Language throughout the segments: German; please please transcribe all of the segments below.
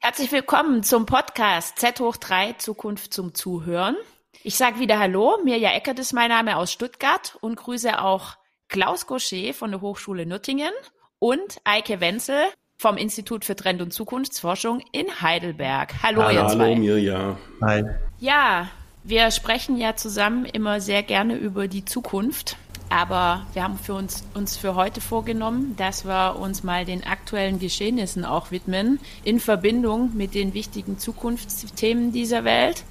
Herzlich willkommen zum Podcast Z hoch 3 Zukunft zum Zuhören. Ich sage wieder Hallo, Mirja Eckert ist mein Name aus Stuttgart und grüße auch Klaus Gaucher von der Hochschule Nürtingen und Eike Wenzel vom Institut für Trend- und Zukunftsforschung in Heidelberg. Hallo, hallo ihr zwei. Hallo Mirja. Hi. Ja, wir sprechen ja zusammen immer sehr gerne über die Zukunft. Aber wir haben für uns, uns für heute vorgenommen, dass wir uns mal den aktuellen Geschehnissen auch widmen, in Verbindung mit den wichtigen Zukunftsthemen dieser Welt.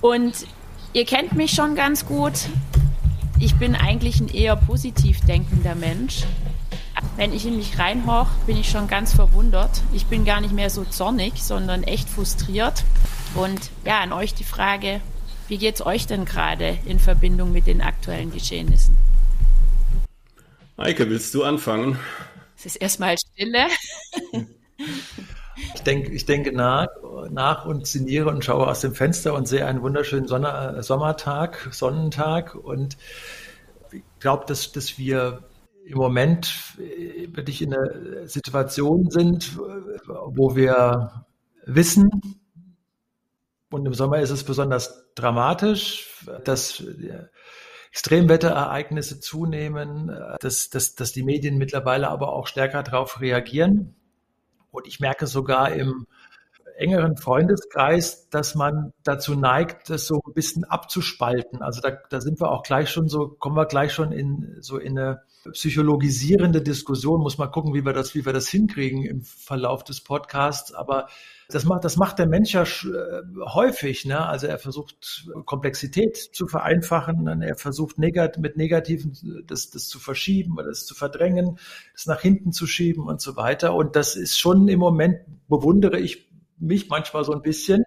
Und ihr kennt mich schon ganz gut. Ich bin eigentlich ein eher positiv denkender Mensch. Wenn ich in mich reinhorch, bin ich schon ganz verwundert. Ich bin gar nicht mehr so zornig, sondern echt frustriert. Und ja, an euch die Frage, wie geht es euch denn gerade in Verbindung mit den aktuellen Geschehnissen? Eike, willst du anfangen? Es ist erstmal Stille. Ich denke, ich denke nach, nach und sinniere und schaue aus dem Fenster und sehe einen wunderschönen Sonne, Sommertag, Sonnentag und ich glaube, dass, dass wir im Moment wirklich in einer Situation sind, wo wir wissen, und im Sommer ist es besonders dramatisch, dass Extremwetterereignisse zunehmen, dass, dass, dass die Medien mittlerweile aber auch stärker darauf reagieren. Und ich merke sogar im engeren Freundeskreis, dass man dazu neigt, das so ein bisschen abzuspalten. Also da, da sind wir auch gleich schon so, kommen wir gleich schon in so in eine psychologisierende Diskussion. Muss mal gucken, wie wir das, wie wir das hinkriegen im Verlauf des Podcasts. Aber das macht, das macht der Mensch ja äh, häufig. Ne? Also er versucht Komplexität zu vereinfachen, er versucht negat mit Negativen das, das zu verschieben oder das zu verdrängen, das nach hinten zu schieben und so weiter. Und das ist schon im Moment, bewundere ich mich manchmal so ein bisschen.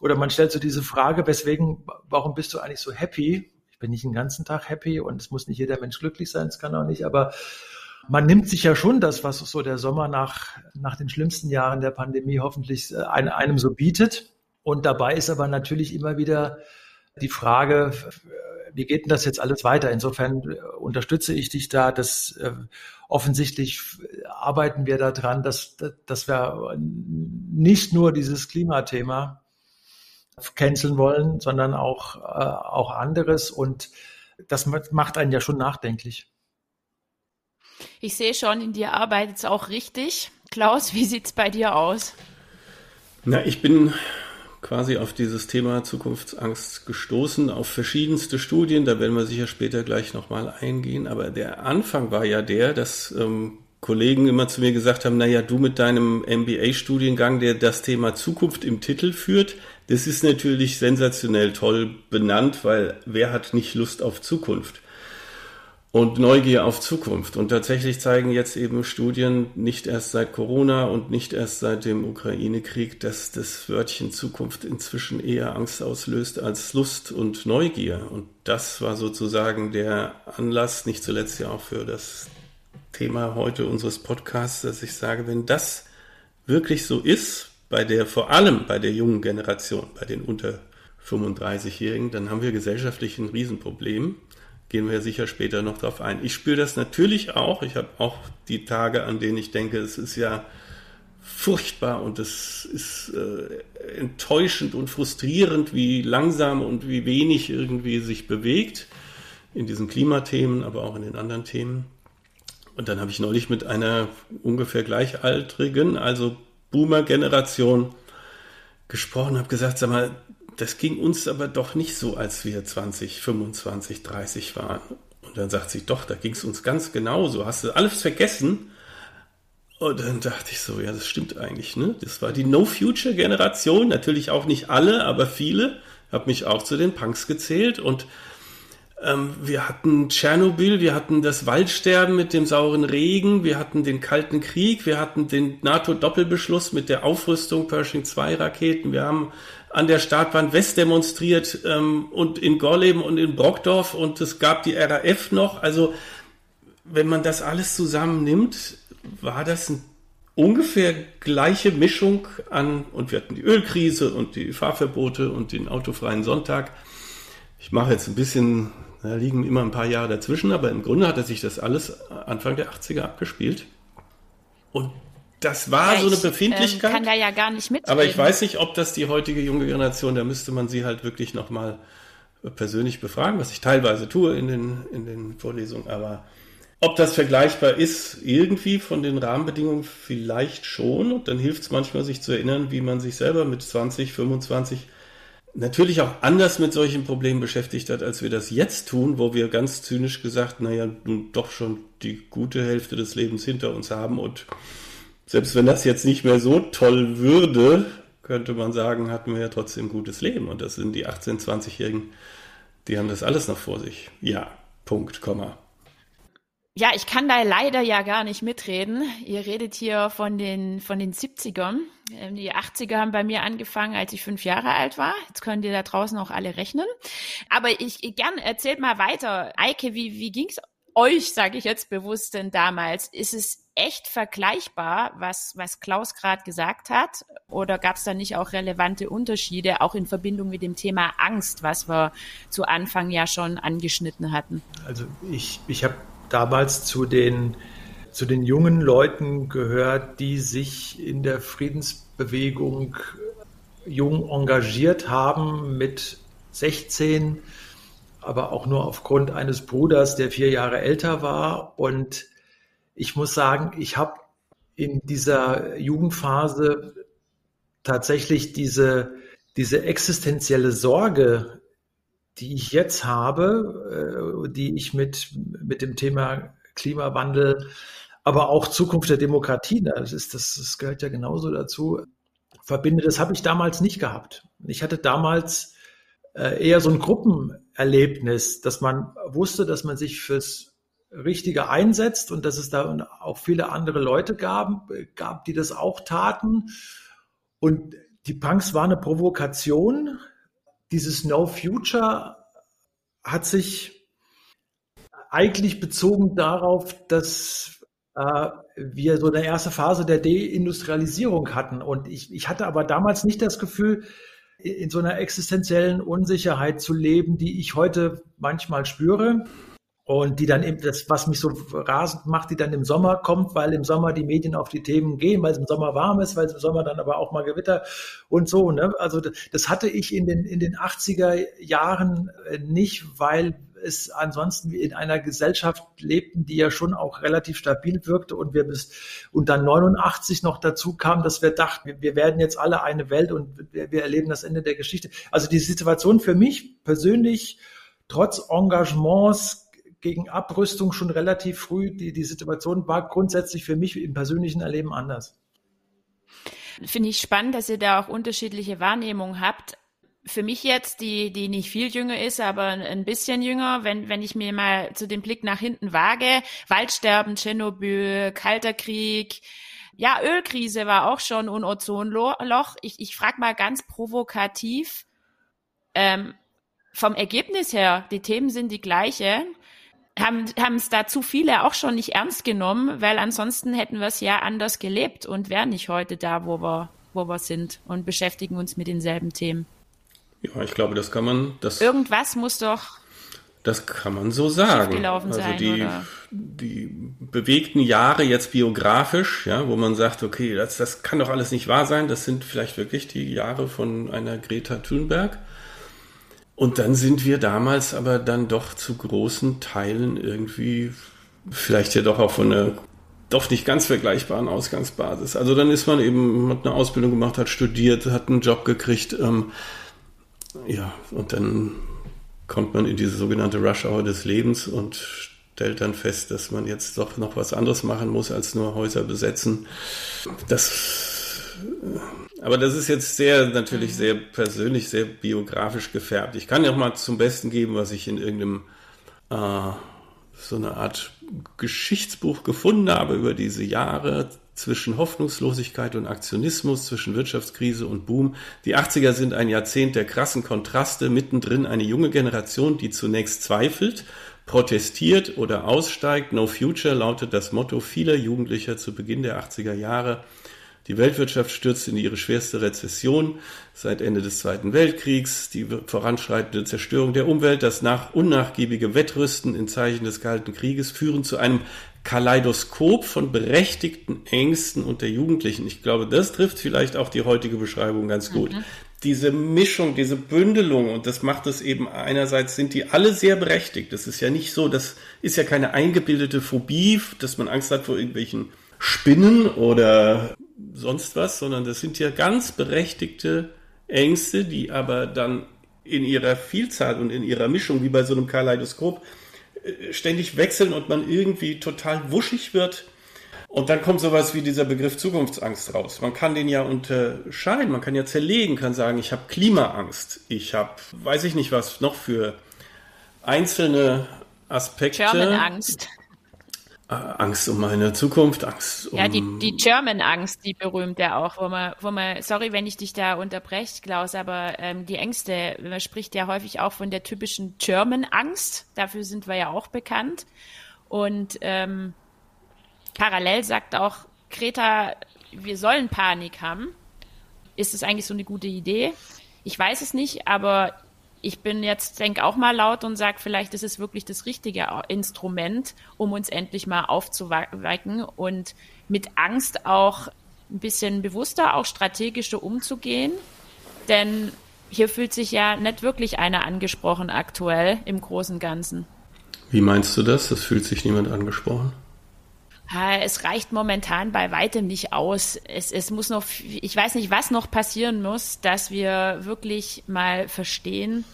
Oder man stellt so diese Frage, weswegen, warum bist du eigentlich so happy? Ich bin nicht den ganzen Tag happy und es muss nicht jeder Mensch glücklich sein, es kann auch nicht, aber man nimmt sich ja schon das, was so der Sommer nach, nach den schlimmsten Jahren der Pandemie hoffentlich äh, einem so bietet. Und dabei ist aber natürlich immer wieder die Frage, wie geht denn das jetzt alles weiter? Insofern äh, unterstütze ich dich da, dass äh, offensichtlich arbeiten wir daran, dass, dass wir nicht nur dieses Klimathema canceln wollen, sondern auch, äh, auch anderes. Und das macht einen ja schon nachdenklich. Ich sehe schon, in dir arbeitet es auch richtig. Klaus, wie sieht es bei dir aus? Na, ich bin quasi auf dieses Thema Zukunftsangst gestoßen, auf verschiedenste Studien, da werden wir sicher später gleich nochmal eingehen, aber der Anfang war ja der, dass ähm, Kollegen immer zu mir gesagt haben, naja, du mit deinem MBA-Studiengang, der das Thema Zukunft im Titel führt, das ist natürlich sensationell toll benannt, weil wer hat nicht Lust auf Zukunft? Und Neugier auf Zukunft. Und tatsächlich zeigen jetzt eben Studien, nicht erst seit Corona und nicht erst seit dem Ukraine-Krieg, dass das Wörtchen Zukunft inzwischen eher Angst auslöst als Lust und Neugier. Und das war sozusagen der Anlass, nicht zuletzt ja auch für das Thema heute unseres Podcasts, dass ich sage, wenn das wirklich so ist, bei der, vor allem bei der jungen Generation, bei den unter 35-Jährigen, dann haben wir gesellschaftlich ein Riesenproblem gehen wir sicher später noch drauf ein. Ich spüre das natürlich auch. Ich habe auch die Tage, an denen ich denke, es ist ja furchtbar und es ist äh, enttäuschend und frustrierend, wie langsam und wie wenig irgendwie sich bewegt in diesen Klimathemen, aber auch in den anderen Themen. Und dann habe ich neulich mit einer ungefähr gleichaltrigen, also Boomer-Generation gesprochen, habe gesagt, sag mal, das ging uns aber doch nicht so, als wir 20, 25, 30 waren. Und dann sagt sie, doch, da ging es uns ganz genauso. Hast du alles vergessen? Und dann dachte ich so, ja, das stimmt eigentlich. Ne? Das war die No-Future-Generation. Natürlich auch nicht alle, aber viele. Habe mich auch zu den Punks gezählt. Und ähm, wir hatten Tschernobyl, wir hatten das Waldsterben mit dem sauren Regen, wir hatten den Kalten Krieg, wir hatten den NATO-Doppelbeschluss mit der Aufrüstung Pershing 2 Raketen, wir haben an der Startbahn West demonstriert ähm, und in Gorleben und in Brockdorf und es gab die RAF noch. Also wenn man das alles zusammennimmt, war das eine ungefähr gleiche Mischung an, und wir hatten die Ölkrise und die Fahrverbote und den autofreien Sonntag. Ich mache jetzt ein bisschen Da liegen immer ein paar Jahre dazwischen, aber im Grunde hatte sich das alles Anfang der 80er abgespielt. Und das war ja, so eine Befindlichkeit. Ich ähm, kann da ja gar nicht mit. Aber ich weiß nicht, ob das die heutige junge Generation, da müsste man sie halt wirklich nochmal persönlich befragen, was ich teilweise tue in den, in den Vorlesungen. Aber ob das vergleichbar ist, irgendwie von den Rahmenbedingungen vielleicht schon. Und dann hilft es manchmal, sich zu erinnern, wie man sich selber mit 20, 25 natürlich auch anders mit solchen Problemen beschäftigt hat, als wir das jetzt tun, wo wir ganz zynisch gesagt, naja, nun doch schon die gute Hälfte des Lebens hinter uns haben und selbst wenn das jetzt nicht mehr so toll würde, könnte man sagen, hatten wir ja trotzdem gutes Leben. Und das sind die 18-, 20-Jährigen, die haben das alles noch vor sich. Ja, Punkt, Komma. Ja, ich kann da leider ja gar nicht mitreden. Ihr redet hier von den, von den 70ern. Ähm, die 80er haben bei mir angefangen, als ich fünf Jahre alt war. Jetzt könnt ihr da draußen auch alle rechnen. Aber ich, ich gern erzählt mal weiter. Eike, wie, wie ging's euch, sage ich jetzt bewusst denn damals? Ist es echt vergleichbar, was, was Klaus gerade gesagt hat? Oder gab es da nicht auch relevante Unterschiede, auch in Verbindung mit dem Thema Angst, was wir zu Anfang ja schon angeschnitten hatten? Also ich, ich habe damals zu den, zu den jungen Leuten gehört, die sich in der Friedensbewegung jung engagiert haben mit 16 aber auch nur aufgrund eines Bruders, der vier Jahre älter war. Und ich muss sagen, ich habe in dieser Jugendphase tatsächlich diese, diese existenzielle Sorge, die ich jetzt habe, äh, die ich mit, mit dem Thema Klimawandel, aber auch Zukunft der Demokratie, das, ist, das, das gehört ja genauso dazu, verbinde, das habe ich damals nicht gehabt. Ich hatte damals äh, eher so ein Gruppenerlebnis, dass man wusste, dass man sich fürs Richtige einsetzt und dass es da auch viele andere Leute gab, gab, die das auch taten. Und die Punks war eine Provokation. Dieses No Future hat sich eigentlich bezogen darauf, dass äh, wir so eine erste Phase der Deindustrialisierung hatten. Und ich, ich hatte aber damals nicht das Gefühl, in so einer existenziellen Unsicherheit zu leben, die ich heute manchmal spüre. Und die dann eben, das, was mich so rasend macht, die dann im Sommer kommt, weil im Sommer die Medien auf die Themen gehen, weil es im Sommer warm ist, weil es im Sommer dann aber auch mal Gewitter und so. Ne? Also das hatte ich in den, in den 80er Jahren äh, nicht, weil es ansonsten in einer Gesellschaft lebten, die ja schon auch relativ stabil wirkte und wir bis und dann 89 noch dazu kam, dass wir dachten, wir werden jetzt alle eine Welt und wir, wir erleben das Ende der Geschichte. Also die Situation für mich persönlich trotz Engagements gegen Abrüstung schon relativ früh, die, die Situation war grundsätzlich für mich im persönlichen Erleben anders. Finde ich spannend, dass ihr da auch unterschiedliche Wahrnehmungen habt für mich jetzt, die, die nicht viel jünger ist, aber ein bisschen jünger, wenn, wenn ich mir mal zu dem Blick nach hinten wage, Waldsterben, Tschernobyl, Kalter Krieg, ja, Ölkrise war auch schon und Ozonloch. Ich, ich frage mal ganz provokativ, ähm, vom Ergebnis her, die Themen sind die gleichen, haben haben es da zu viele auch schon nicht ernst genommen, weil ansonsten hätten wir es ja anders gelebt und wären nicht heute da, wo wir, wo wir sind und beschäftigen uns mit denselben Themen. Ja, ich glaube, das kann man. Das, Irgendwas muss doch. Das kann man so sagen. Also sein, die, oder? die bewegten Jahre jetzt biografisch, ja, wo man sagt, okay, das, das kann doch alles nicht wahr sein. Das sind vielleicht wirklich die Jahre von einer Greta Thunberg. Und dann sind wir damals aber dann doch zu großen Teilen irgendwie vielleicht ja doch auch von einer doch nicht ganz vergleichbaren Ausgangsbasis. Also dann ist man eben, hat eine Ausbildung gemacht, hat studiert, hat einen Job gekriegt, ähm, ja, und dann kommt man in diese sogenannte Rush Hour des Lebens und stellt dann fest, dass man jetzt doch noch was anderes machen muss, als nur Häuser besetzen. Das, aber das ist jetzt sehr, natürlich sehr persönlich, sehr biografisch gefärbt. Ich kann ja auch mal zum Besten geben, was ich in irgendeinem, äh, so eine Art Geschichtsbuch gefunden habe über diese Jahre zwischen Hoffnungslosigkeit und Aktionismus, zwischen Wirtschaftskrise und Boom. Die 80er sind ein Jahrzehnt der krassen Kontraste, mittendrin eine junge Generation, die zunächst zweifelt, protestiert oder aussteigt. No Future lautet das Motto vieler Jugendlicher zu Beginn der 80er Jahre. Die Weltwirtschaft stürzt in ihre schwerste Rezession seit Ende des Zweiten Weltkriegs. Die voranschreitende Zerstörung der Umwelt, das nach unnachgiebige Wettrüsten in Zeichen des Kalten Krieges führen zu einem Kaleidoskop von berechtigten Ängsten unter Jugendlichen. Ich glaube, das trifft vielleicht auch die heutige Beschreibung ganz gut. Mhm. Diese Mischung, diese Bündelung, und das macht es eben einerseits sind die alle sehr berechtigt. Das ist ja nicht so, das ist ja keine eingebildete Phobie, dass man Angst hat vor irgendwelchen Spinnen oder sonst was, sondern das sind ja ganz berechtigte Ängste, die aber dann in ihrer Vielzahl und in ihrer Mischung, wie bei so einem Kaleidoskop, äh, ständig wechseln und man irgendwie total wuschig wird. Und dann kommt sowas wie dieser Begriff Zukunftsangst raus. Man kann den ja unterscheiden, man kann ja zerlegen, kann sagen, ich habe Klimaangst, ich habe, weiß ich nicht was, noch für einzelne Aspekte. German-Angst. Äh, Angst um meine Zukunft, Angst um. Ja, die, die German-Angst, die berühmte auch, wo man, wo man, sorry, wenn ich dich da unterbreche, Klaus, aber ähm, die Ängste, man spricht ja häufig auch von der typischen German-Angst, dafür sind wir ja auch bekannt. Und ähm, parallel sagt auch Greta, wir sollen Panik haben. Ist das eigentlich so eine gute Idee? Ich weiß es nicht, aber ich bin jetzt, denke auch mal laut und sage, vielleicht ist es wirklich das richtige Instrument, um uns endlich mal aufzuwecken und mit Angst auch ein bisschen bewusster, auch strategischer umzugehen. Denn hier fühlt sich ja nicht wirklich einer angesprochen aktuell im Großen Ganzen. Wie meinst du das? Es fühlt sich niemand angesprochen? Es reicht momentan bei weitem nicht aus. Es, es muss noch, ich weiß nicht, was noch passieren muss, dass wir wirklich mal verstehen,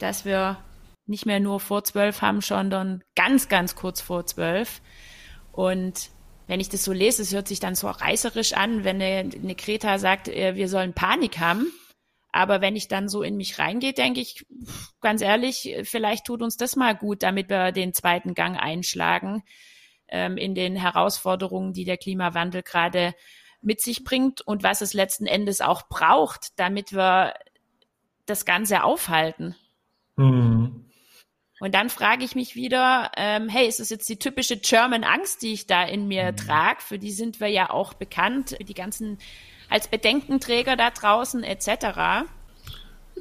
dass wir nicht mehr nur vor zwölf haben, sondern ganz, ganz kurz vor zwölf. Und wenn ich das so lese, es hört sich dann so reißerisch an, wenn eine, eine Greta sagt, äh, wir sollen Panik haben. Aber wenn ich dann so in mich reingehe, denke ich, ganz ehrlich, vielleicht tut uns das mal gut, damit wir den zweiten Gang einschlagen ähm, in den Herausforderungen, die der Klimawandel gerade mit sich bringt und was es letzten Endes auch braucht, damit wir das Ganze aufhalten. Mhm. Und dann frage ich mich wieder, ähm, hey, ist das jetzt die typische German Angst, die ich da in mir mhm. trage? Für die sind wir ja auch bekannt, die ganzen als Bedenkenträger da draußen etc.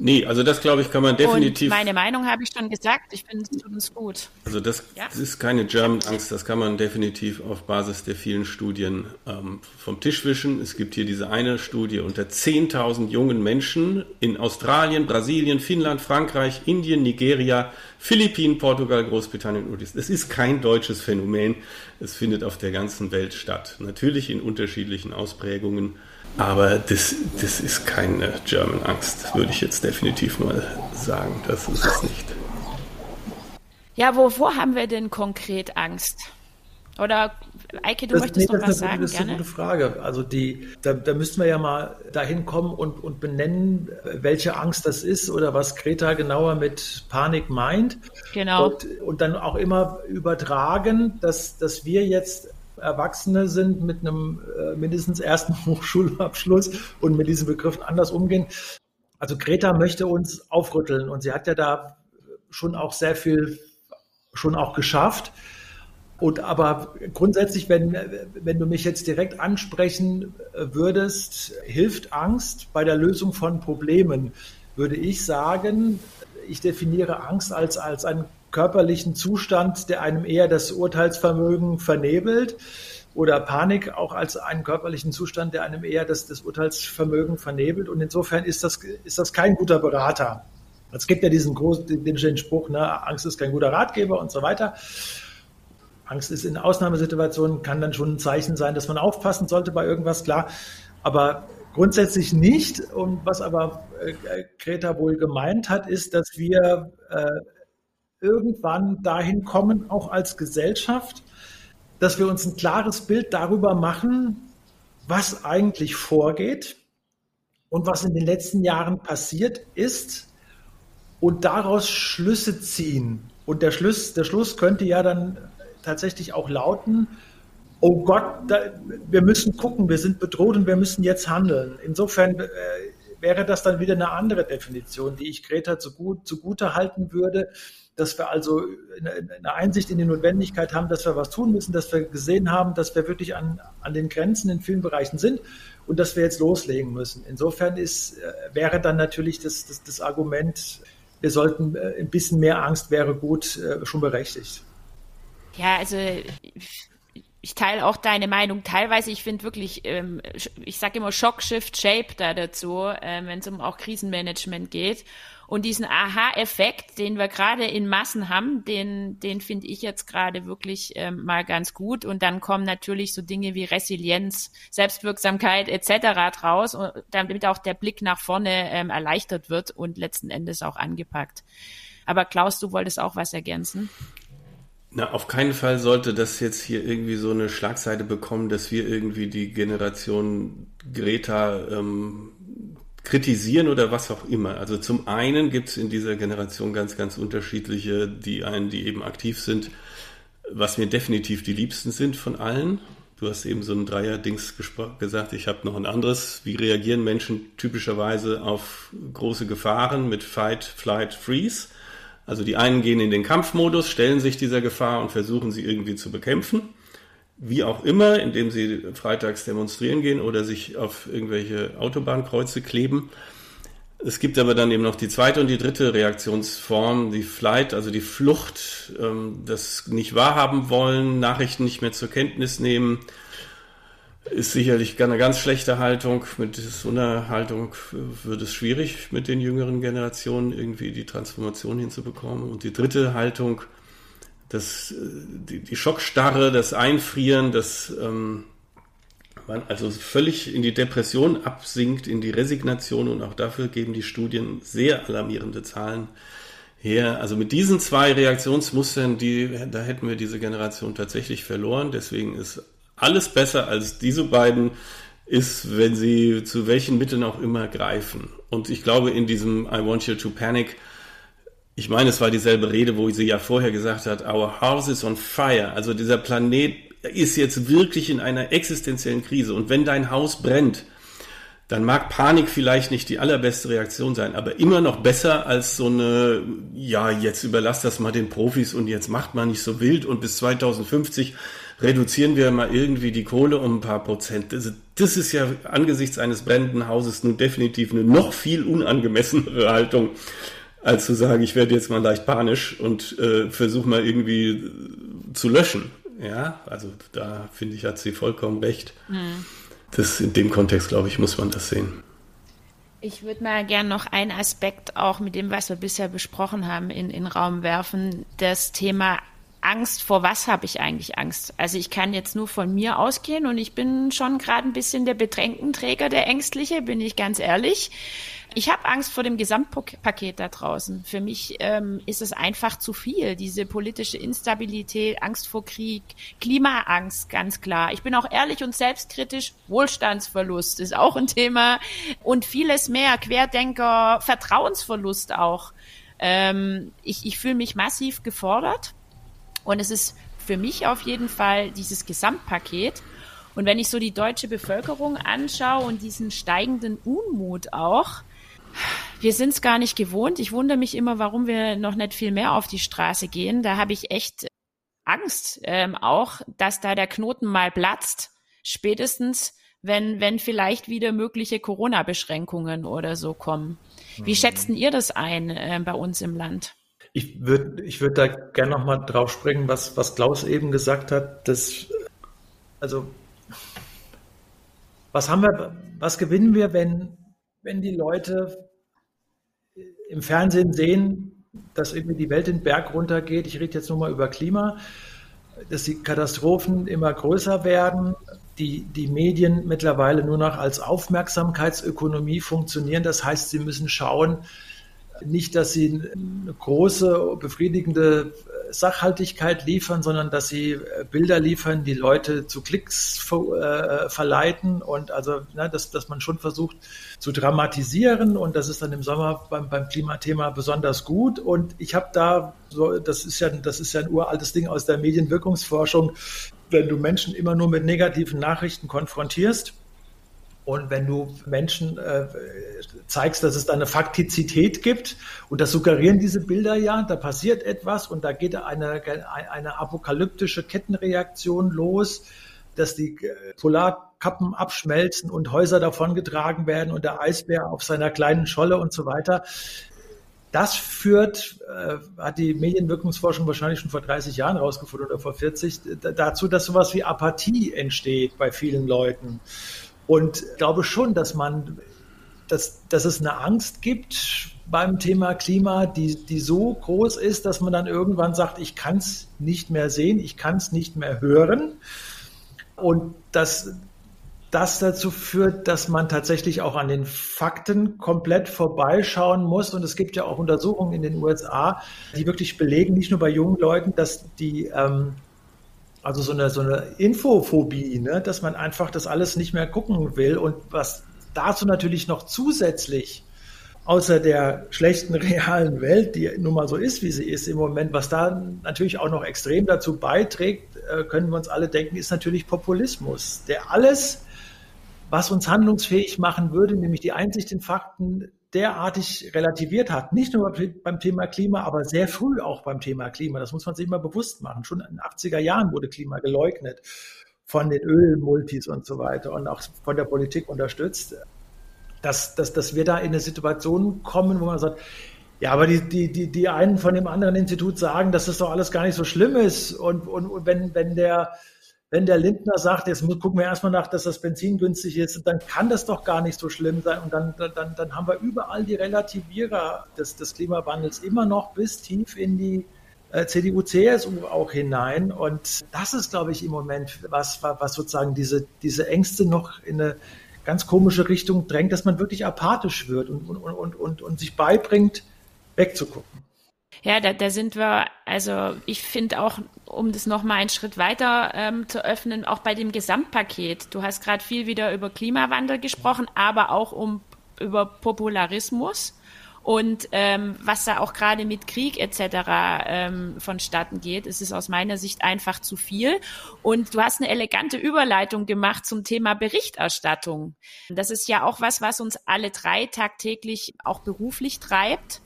Nee, also das glaube ich kann man definitiv. Und meine Meinung habe ich schon gesagt. Ich finde es gut. Also das, ja? das, ist keine German Angst. Das kann man definitiv auf Basis der vielen Studien ähm, vom Tisch wischen. Es gibt hier diese eine Studie unter 10.000 jungen Menschen in Australien, Brasilien, Finnland, Frankreich, Indien, Nigeria, Philippinen, Portugal, Großbritannien und Es ist kein deutsches Phänomen. Es findet auf der ganzen Welt statt. Natürlich in unterschiedlichen Ausprägungen. Aber das, das ist keine German Angst, würde ich jetzt definitiv mal sagen. Das ist es nicht. Ja, wovor haben wir denn konkret Angst? Oder Eike, du das, möchtest nee, noch was sagen? Das ist eine gute Frage. Also die, da, da müssten wir ja mal dahin kommen und, und benennen, welche Angst das ist oder was Greta genauer mit Panik meint. Genau. Und, und dann auch immer übertragen, dass, dass wir jetzt Erwachsene sind mit einem äh, mindestens ersten Hochschulabschluss und mit diesen Begriffen anders umgehen. Also Greta möchte uns aufrütteln und sie hat ja da schon auch sehr viel schon auch geschafft. Und aber grundsätzlich, wenn, wenn du mich jetzt direkt ansprechen würdest, hilft Angst bei der Lösung von Problemen, würde ich sagen, ich definiere Angst als, als ein körperlichen Zustand, der einem eher das Urteilsvermögen vernebelt oder Panik auch als einen körperlichen Zustand, der einem eher das, das Urteilsvermögen vernebelt. Und insofern ist das, ist das kein guter Berater. Es gibt ja diesen großen den Spruch, ne, Angst ist kein guter Ratgeber und so weiter. Angst ist in Ausnahmesituationen, kann dann schon ein Zeichen sein, dass man aufpassen sollte bei irgendwas, klar. Aber grundsätzlich nicht. Und was aber äh, Greta wohl gemeint hat, ist, dass wir äh, irgendwann dahin kommen, auch als Gesellschaft, dass wir uns ein klares Bild darüber machen, was eigentlich vorgeht und was in den letzten Jahren passiert ist und daraus Schlüsse ziehen. Und der Schluss, der Schluss könnte ja dann tatsächlich auch lauten, oh Gott, da, wir müssen gucken, wir sind bedroht und wir müssen jetzt handeln. Insofern äh, wäre das dann wieder eine andere Definition, die ich Greta zugut, zugute halten würde, dass wir also eine Einsicht in die Notwendigkeit haben, dass wir was tun müssen, dass wir gesehen haben, dass wir wirklich an, an den Grenzen in vielen Bereichen sind und dass wir jetzt loslegen müssen. Insofern ist, äh, wäre dann natürlich das, das, das Argument, wir sollten äh, ein bisschen mehr Angst wäre gut, äh, schon berechtigt. Ja, also ich teile auch deine Meinung. Teilweise, ich finde wirklich, ähm, ich sage immer Shock, Shift, Shape da dazu, äh, wenn es um auch Krisenmanagement geht. Und diesen Aha-Effekt, den wir gerade in Massen haben, den, den finde ich jetzt gerade wirklich ähm, mal ganz gut. Und dann kommen natürlich so Dinge wie Resilienz, Selbstwirksamkeit etc. draus, damit auch der Blick nach vorne ähm, erleichtert wird und letzten Endes auch angepackt. Aber Klaus, du wolltest auch was ergänzen? Na, auf keinen Fall sollte das jetzt hier irgendwie so eine Schlagseite bekommen, dass wir irgendwie die Generation Greta ähm, kritisieren oder was auch immer. Also zum einen gibt es in dieser Generation ganz, ganz unterschiedliche, die einen, die eben aktiv sind, was mir definitiv die liebsten sind von allen. Du hast eben so ein Dreier-Dings gesagt, ich habe noch ein anderes. Wie reagieren Menschen typischerweise auf große Gefahren mit Fight, Flight, Freeze? Also die einen gehen in den Kampfmodus, stellen sich dieser Gefahr und versuchen sie irgendwie zu bekämpfen wie auch immer, indem sie freitags demonstrieren gehen oder sich auf irgendwelche Autobahnkreuze kleben. Es gibt aber dann eben noch die zweite und die dritte Reaktionsform, die Flight, also die Flucht, ähm, das nicht wahrhaben wollen, Nachrichten nicht mehr zur Kenntnis nehmen, ist sicherlich eine ganz schlechte Haltung. Mit so einer Haltung wird es schwierig, mit den jüngeren Generationen irgendwie die Transformation hinzubekommen. Und die dritte Haltung, das, die, die Schockstarre, das Einfrieren, das ähm, man also völlig in die Depression absinkt, in die Resignation und auch dafür geben die Studien sehr alarmierende Zahlen her. Also mit diesen zwei Reaktionsmustern, die, da hätten wir diese Generation tatsächlich verloren. Deswegen ist alles besser als diese beiden ist, wenn sie zu welchen Mitteln auch immer greifen. Und ich glaube, in diesem I want you to panic ich meine, es war dieselbe Rede, wo sie ja vorher gesagt hat, our house is on fire. Also dieser Planet ist jetzt wirklich in einer existenziellen Krise. Und wenn dein Haus brennt, dann mag Panik vielleicht nicht die allerbeste Reaktion sein, aber immer noch besser als so eine, ja, jetzt überlasst das mal den Profis und jetzt macht man nicht so wild und bis 2050 reduzieren wir mal irgendwie die Kohle um ein paar Prozent. Das, das ist ja angesichts eines brennenden Hauses nun definitiv eine noch viel unangemessenere Haltung als zu sagen, ich werde jetzt mal leicht panisch und äh, versuche mal irgendwie zu löschen. Ja, also da finde ich, hat sie vollkommen recht. Mhm. Das in dem Kontext, glaube ich, muss man das sehen. Ich würde mal gern noch einen Aspekt auch mit dem, was wir bisher besprochen haben, in den Raum werfen. Das Thema Angst, vor was habe ich eigentlich Angst? Also ich kann jetzt nur von mir ausgehen und ich bin schon gerade ein bisschen der Bedrängtenträger, der Ängstliche, bin ich ganz ehrlich. Ich habe Angst vor dem Gesamtpaket da draußen. Für mich ähm, ist es einfach zu viel. Diese politische Instabilität, Angst vor Krieg, Klimaangst, ganz klar. Ich bin auch ehrlich und selbstkritisch. Wohlstandsverlust ist auch ein Thema und vieles mehr. Querdenker, Vertrauensverlust auch. Ähm, ich ich fühle mich massiv gefordert und es ist für mich auf jeden Fall dieses Gesamtpaket. Und wenn ich so die deutsche Bevölkerung anschaue und diesen steigenden Unmut auch, wir sind es gar nicht gewohnt. Ich wundere mich immer, warum wir noch nicht viel mehr auf die Straße gehen. Da habe ich echt Angst ähm, auch, dass da der Knoten mal platzt. Spätestens, wenn, wenn vielleicht wieder mögliche Corona-Beschränkungen oder so kommen. Wie mhm. schätzen ihr das ein äh, bei uns im Land? Ich würde ich würd da gerne nochmal drauf springen, was, was Klaus eben gesagt hat. Dass, also, was haben wir, was gewinnen wir, wenn wenn die Leute im Fernsehen sehen, dass irgendwie die Welt den Berg runtergeht, ich rede jetzt nur mal über Klima, dass die Katastrophen immer größer werden, die, die Medien mittlerweile nur noch als Aufmerksamkeitsökonomie funktionieren. Das heißt, sie müssen schauen, nicht, dass sie eine große, befriedigende Sachhaltigkeit liefern, sondern dass sie äh, Bilder liefern, die Leute zu Klicks äh, verleiten und also, ne, dass, dass man schon versucht zu dramatisieren und das ist dann im Sommer beim, beim Klimathema besonders gut und ich habe da so, das ist ja, das ist ja ein uraltes Ding aus der Medienwirkungsforschung, wenn du Menschen immer nur mit negativen Nachrichten konfrontierst, Und wenn du Menschen äh, zeigst, dass es da eine Faktizität gibt, und das suggerieren diese Bilder ja, da passiert etwas und da geht eine, eine apokalyptische Kettenreaktion los, dass die äh, Polarkappen abschmelzen und Häuser davongetragen werden und der Eisbär auf seiner kleinen Scholle und so weiter. Das führt, äh, hat die Medienwirkungsforschung wahrscheinlich schon vor 30 Jahren rausgefunden oder vor 40, dazu, dass sowas wie Apathie entsteht bei vielen Leuten. Und ich glaube schon, dass man, dass, dass es eine Angst gibt beim Thema Klima, die, die so groß ist, dass man dann irgendwann sagt, ich kann es nicht mehr sehen, ich kann es nicht mehr hören. Und dass das dazu führt, dass man tatsächlich auch an den Fakten komplett vorbeischauen muss. Und es gibt ja auch Untersuchungen in den USA, die wirklich belegen, nicht nur bei jungen Leuten, dass die ähm, also so eine, so eine Infophobie, ne? dass man einfach das alles nicht mehr gucken will. Und was dazu natürlich noch zusätzlich außer der schlechten realen Welt, die nun mal so ist, wie sie ist im Moment, was da natürlich auch noch extrem dazu beiträgt, äh, können wir uns alle denken, ist natürlich Populismus, der alles, was uns handlungsfähig machen würde, nämlich die Einsicht in Fakten, derartig relativiert hat. Nicht nur beim Thema Klima, aber sehr früh auch beim Thema Klima. Das muss man sich immer bewusst machen. Schon in den 80er Jahren wurde Klima geleugnet von den Ölmultis und so weiter und auch von der Politik unterstützt. Dass, dass, dass wir da in eine Situation kommen, wo man sagt, ja, aber die, die, die, die einen von dem anderen Institut sagen, dass das doch alles gar nicht so schlimm ist. Und, und, und wenn, wenn der, wenn der Lindner sagt, jetzt gucken wir erstmal nach, dass das Benzin günstig ist, dann kann das doch gar nicht so schlimm sein. Und dann, dann, dann haben wir überall die Relativierer des, des Klimawandels immer noch bis tief in die äh, CDU, CSU auch hinein. Und das ist, glaube ich, im Moment was, was sozusagen diese, diese Ängste noch in eine ganz komische Richtung drängt, dass man wirklich apathisch wird und, und, und, und, und sich beibringt, wegzugucken. Ja, da, da sind wir, also ich finde auch, um das nochmal einen Schritt weiter ähm, zu öffnen, auch bei dem Gesamtpaket. Du hast gerade viel wieder über Klimawandel gesprochen, aber auch um über Popularismus und ähm, was da auch gerade mit Krieg etc. Ähm, vonstatten geht. Es ist aus meiner Sicht einfach zu viel. Und du hast eine elegante Überleitung gemacht zum Thema Berichterstattung. Das ist ja auch was, was uns alle drei tagtäglich auch beruflich treibt.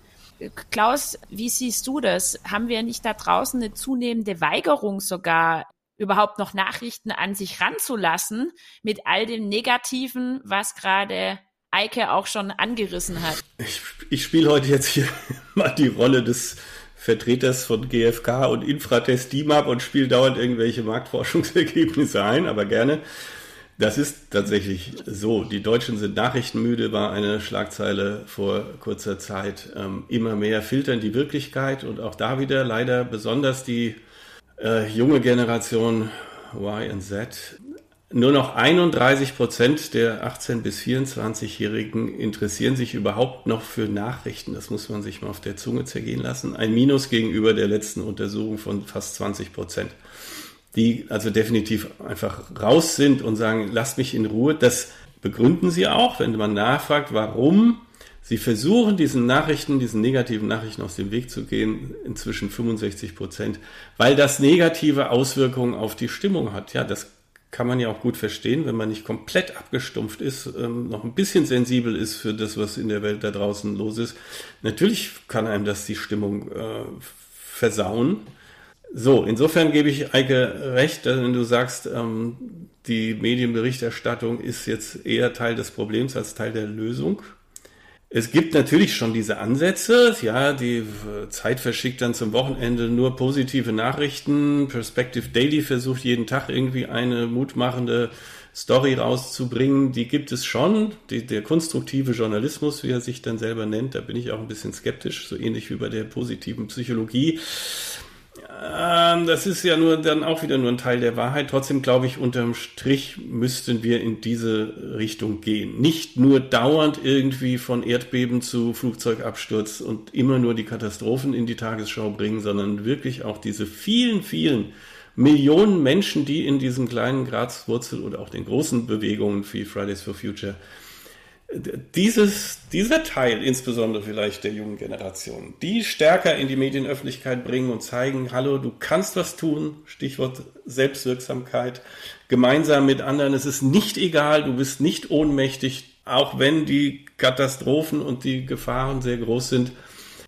Klaus, wie siehst du das? Haben wir nicht da draußen eine zunehmende Weigerung sogar, überhaupt noch Nachrichten an sich ranzulassen mit all dem Negativen, was gerade Eike auch schon angerissen hat? Ich, ich spiele heute jetzt hier mal die Rolle des Vertreters von GfK und Infratest DIMAP und spiele dauernd irgendwelche Marktforschungsergebnisse ein, aber gerne. Das ist tatsächlich so. Die Deutschen sind nachrichtenmüde, war eine Schlagzeile vor kurzer Zeit. Ähm, immer mehr filtern die Wirklichkeit und auch da wieder leider besonders die äh, junge Generation Y und Z. Nur noch 31 Prozent der 18- bis 24-Jährigen interessieren sich überhaupt noch für Nachrichten. Das muss man sich mal auf der Zunge zergehen lassen. Ein Minus gegenüber der letzten Untersuchung von fast 20 Prozent die also definitiv einfach raus sind und sagen, lasst mich in Ruhe. Das begründen sie auch, wenn man nachfragt, warum sie versuchen, diesen Nachrichten, diesen negativen Nachrichten aus dem Weg zu gehen, inzwischen 65 Prozent, weil das negative Auswirkungen auf die Stimmung hat. Ja, das kann man ja auch gut verstehen, wenn man nicht komplett abgestumpft ist, ähm, noch ein bisschen sensibel ist für das, was in der Welt da draußen los ist. Natürlich kann einem das die Stimmung äh, versauen. So, insofern gebe ich Eike recht, wenn du sagst, ähm, die Medienberichterstattung ist jetzt eher Teil des Problems als Teil der Lösung. Es gibt natürlich schon diese Ansätze. Ja, die Zeit verschickt dann zum Wochenende nur positive Nachrichten. Perspective Daily versucht jeden Tag irgendwie eine mutmachende Story rauszubringen. Die gibt es schon. Die, der konstruktive Journalismus, wie er sich dann selber nennt, da bin ich auch ein bisschen skeptisch, so ähnlich wie bei der positiven Psychologie. Ähm, das ist ja nur dann auch wieder nur ein Teil der Wahrheit. Trotzdem glaube ich, unterm Strich müssten wir in diese Richtung gehen. Nicht nur dauernd irgendwie von Erdbeben zu Flugzeugabsturz und immer nur die Katastrophen in die Tagesschau bringen, sondern wirklich auch diese vielen, vielen Millionen Menschen, die in diesen kleinen Grazwurzel oder auch den großen Bewegungen wie Fridays for Future dieses, dieser Teil, insbesondere vielleicht der jungen Generation, die stärker in die Medienöffentlichkeit bringen und zeigen, hallo, du kannst was tun, Stichwort Selbstwirksamkeit, gemeinsam mit anderen, es ist nicht egal, du bist nicht ohnmächtig, auch wenn die Katastrophen und die Gefahren sehr groß sind.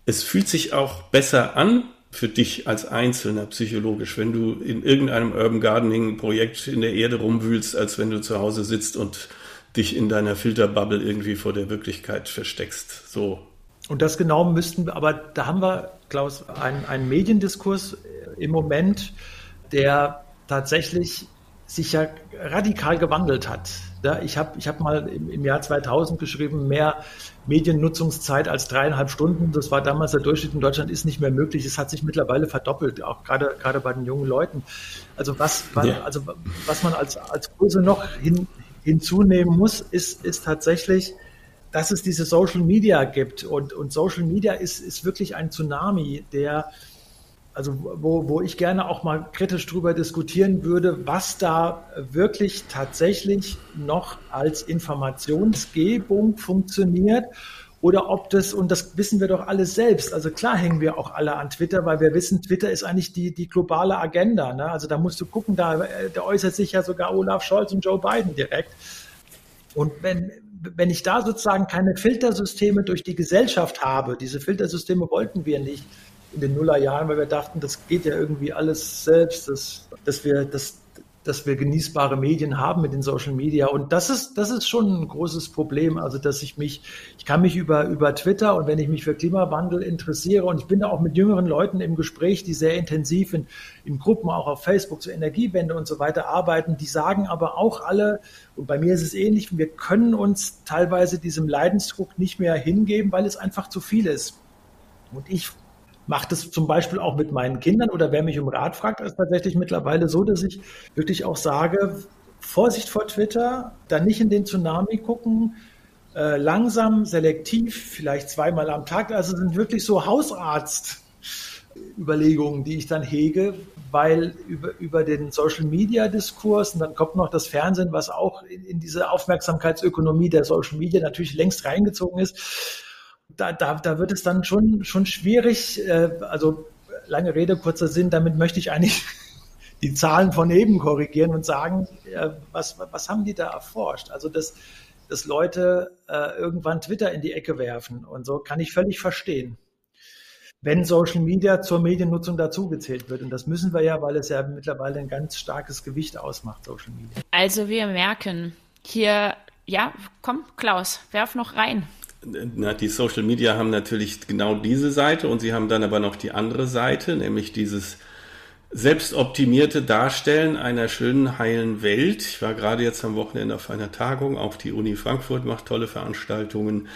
Es fühlt sich auch besser an für dich als Einzelner psychologisch, wenn du in irgendeinem Urban Gardening Projekt in der Erde rumwühlst, als wenn du zu Hause sitzt und dich in deiner Filterbubble irgendwie vor der Wirklichkeit versteckst. So. Und das genau müssten wir, aber da haben wir, Klaus, einen, einen Mediendiskurs im Moment, der tatsächlich sich ja radikal gewandelt hat. Ich habe ich hab mal im, Jahr 2000 geschrieben, mehr Mediennutzungszeit als dreieinhalb Stunden. Das war damals der Durchschnitt in Deutschland, ist nicht mehr möglich. Es hat sich mittlerweile verdoppelt, auch gerade, gerade bei den jungen Leuten. Also was, ja. also was man als, als Kurse noch hin, hinzunehmen muss, ist, ist tatsächlich, dass es diese Social Media gibt. Und, und Social Media ist, ist wirklich ein Tsunami, der, also wo, wo ich gerne auch mal kritisch drüber diskutieren würde, was da wirklich tatsächlich noch als Informationsgebung funktioniert oder ob das, und das wissen wir doch alle selbst, also klar hängen wir auch alle an Twitter, weil wir wissen, Twitter ist eigentlich die, die globale Agenda. Ne? Also da musst du gucken, da, da äußert sich ja sogar Olaf Scholz und Joe Biden direkt. Und wenn, wenn ich da sozusagen keine Filtersysteme durch die Gesellschaft habe, diese Filtersysteme wollten wir nicht in den Nullerjahren, weil wir dachten, das geht ja irgendwie alles selbst, dass, dass wir, das, dass wir genießbare Medien haben mit den Social Media. Und das ist, das ist schon ein großes Problem. Also, dass ich mich, ich kann mich über, über Twitter und wenn ich mich für Klimawandel interessiere und ich bin da auch mit jüngeren Leuten im Gespräch, die sehr intensiv in, in Gruppen, auch auf Facebook zur Energiewende und so weiter arbeiten, die sagen aber auch alle, und bei mir ist es ähnlich, wir können uns teilweise diesem Leidensdruck nicht mehr hingeben, weil es einfach zu viel ist. Und ich mache das zum Beispiel auch mit meinen Kindern oder wer mich um Rat fragt, ist tatsächlich mittlerweile so, dass ich wirklich auch sage, Vorsicht vor Twitter, da nicht in den Tsunami gucken, äh, langsam, selektiv, vielleicht zweimal am Tag. Also sind wirklich so Hausarzt-Überlegungen, die ich dann hege, weil über, über den Social-Media-Diskurs und dann kommt noch das Fernsehen, was auch in, in diese Aufmerksamkeitsökonomie der Social Media natürlich längst reingezogen ist da, da, da wird es dann schon, schon schwierig. Äh, also lange Rede, kurzer Sinn, damit möchte ich eigentlich die Zahlen von eben korrigieren und sagen, was, was haben die da erforscht? Also dass, dass Leute äh, irgendwann Twitter in die Ecke werfen und so kann ich völlig verstehen. Wenn Social Media zur Mediennutzung dazugezählt wird. Und das müssen wir ja, weil es ja mittlerweile ein ganz starkes Gewicht ausmacht, Social Media. Also wir merken hier, ja, komm, Klaus, werf noch rein na, die Social Media haben natürlich genau diese Seite und sie haben dann aber noch die andere Seite, nämlich dieses selbstoptimierte Darstellen einer schönen, heilen Welt. Ich war gerade jetzt am Wochenende auf einer Tagung, auch die Uni Frankfurt macht tolle Veranstaltungen.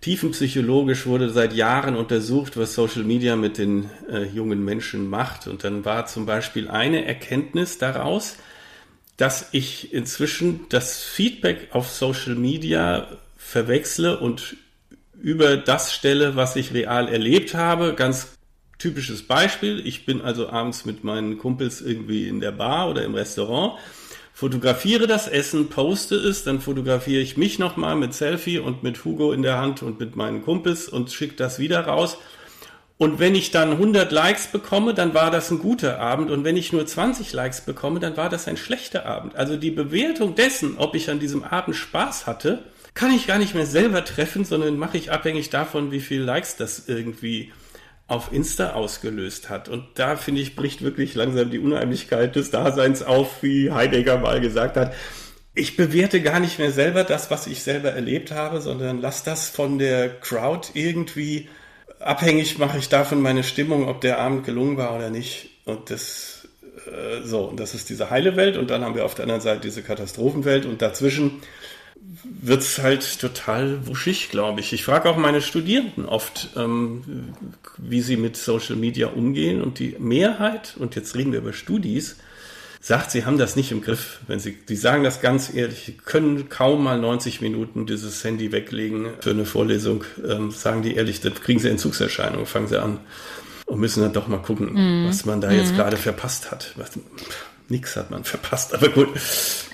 Tiefenpsychologisch wurde seit Jahren untersucht, was Social Media mit den äh, jungen Menschen macht. Und dann war zum Beispiel eine Erkenntnis daraus, dass ich inzwischen das Feedback auf Social Media verwechsle und über das stelle, was ich real erlebt habe. Ganz typisches Beispiel. Ich bin also abends mit meinen Kumpels irgendwie in der Bar oder im Restaurant, fotografiere das Essen, poste es, dann fotografiere ich mich nochmal mit Selfie und mit Hugo in der Hand und mit meinen Kumpels und schicke das wieder raus. Und wenn ich dann 100 Likes bekomme, dann war das ein guter Abend. Und wenn ich nur 20 Likes bekomme, dann war das ein schlechter Abend. Also die Bewertung dessen, ob ich an diesem Abend Spaß hatte, kann ich gar nicht mehr selber treffen, sondern mache ich abhängig davon, wie viel Likes das irgendwie auf Insta ausgelöst hat. Und da finde ich, bricht wirklich langsam die Unheimlichkeit des Daseins auf, wie Heidegger mal gesagt hat. Ich bewerte gar nicht mehr selber das, was ich selber erlebt habe, sondern lass das von der Crowd irgendwie abhängig mache ich davon meine Stimmung, ob der Abend gelungen war oder nicht. Und das äh, so, und das ist diese heile Welt und dann haben wir auf der anderen Seite diese Katastrophenwelt und dazwischen wird es halt total wuschig, glaube ich. Ich frage auch meine Studierenden oft, ähm, wie sie mit Social Media umgehen. Und die Mehrheit, und jetzt reden wir über Studis, sagt, sie haben das nicht im Griff. Wenn sie, die sagen das ganz ehrlich, sie können kaum mal 90 Minuten dieses Handy weglegen für eine Vorlesung. Ähm, sagen die ehrlich, dann kriegen sie Entzugserscheinungen, fangen sie an und müssen dann doch mal gucken, mm. was man da mm. jetzt mhm. gerade verpasst hat. Was, Nix hat man verpasst, aber gut,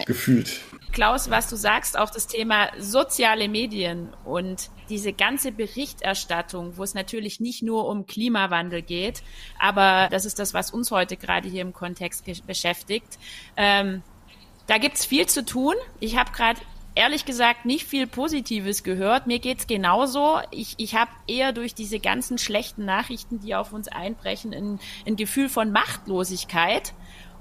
gefühlt. Klaus, was du sagst, auch das Thema soziale Medien und diese ganze Berichterstattung, wo es natürlich nicht nur um Klimawandel geht, aber das ist das, was uns heute gerade hier im Kontext beschäftigt. Ähm, da gibt's viel zu tun. Ich habe gerade ehrlich gesagt nicht viel Positives gehört. Mir geht's genauso. Ich, ich habe eher durch diese ganzen schlechten Nachrichten, die auf uns einbrechen, ein, ein Gefühl von Machtlosigkeit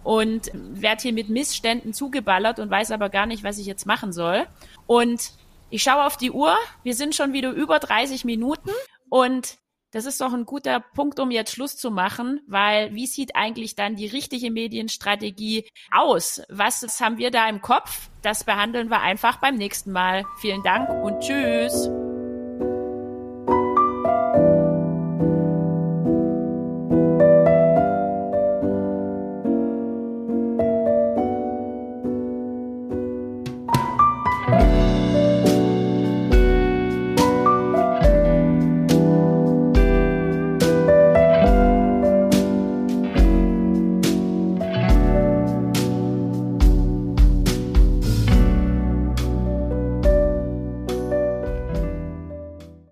und werde hier mit Missständen zugeballert und weiß aber gar nicht, was ich jetzt machen soll. Und ich schaue auf die Uhr, wir sind schon wieder über 30 Minuten und das ist doch ein guter Punkt, um jetzt Schluss zu machen, weil wie sieht eigentlich dann die richtige Medienstrategie aus? Was haben wir da im Kopf? Das behandeln wir einfach beim nächsten Mal. Vielen Dank und tschüss.